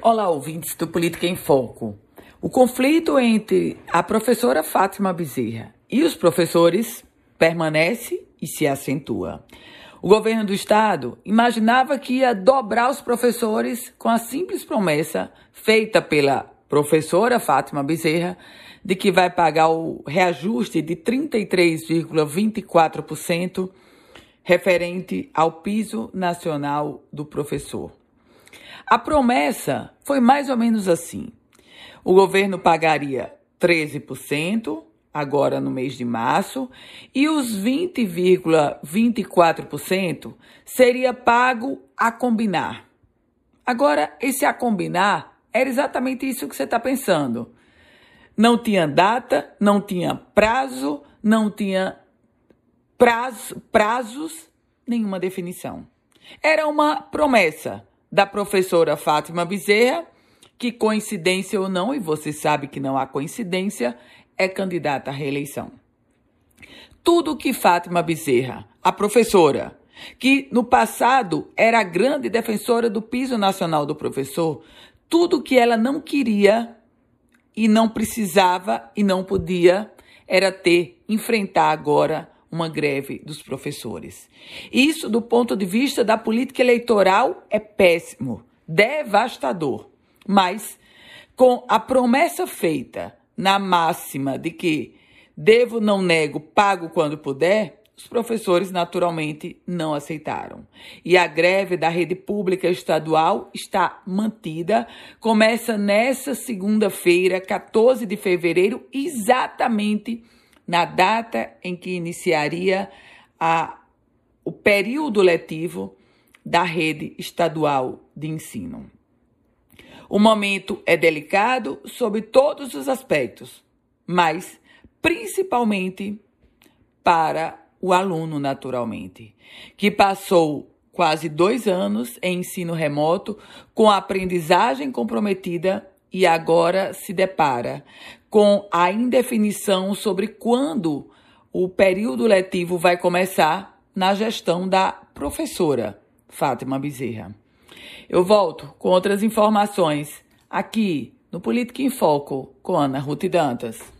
Olá, ouvintes do Política em Foco. O conflito entre a professora Fátima Bezerra e os professores permanece e se acentua. O governo do estado imaginava que ia dobrar os professores com a simples promessa feita pela professora Fátima Bezerra de que vai pagar o reajuste de 33,24% referente ao piso nacional do professor. A promessa foi mais ou menos assim: o governo pagaria 13%, agora no mês de março, e os 20,24% seria pago a combinar. Agora, esse a combinar era exatamente isso que você está pensando. Não tinha data, não tinha prazo, não tinha prazo, prazos, nenhuma definição. Era uma promessa da professora Fátima Bezerra, que coincidência ou não, e você sabe que não há coincidência, é candidata à reeleição. Tudo que Fátima Bezerra, a professora, que no passado era grande defensora do piso nacional do professor, tudo que ela não queria e não precisava e não podia era ter, enfrentar agora uma greve dos professores. Isso, do ponto de vista da política eleitoral, é péssimo, devastador. Mas, com a promessa feita na máxima de que devo, não nego, pago quando puder, os professores naturalmente não aceitaram. E a greve da rede pública estadual está mantida. Começa nessa segunda-feira, 14 de fevereiro, exatamente na data em que iniciaria a, o período letivo da rede estadual de ensino. O momento é delicado sob todos os aspectos, mas principalmente para o aluno, naturalmente, que passou quase dois anos em ensino remoto com a aprendizagem comprometida e agora se depara com a indefinição sobre quando o período letivo vai começar na gestão da professora Fátima Bezerra. Eu volto com outras informações aqui no Política em Foco com Ana Ruth Dantas.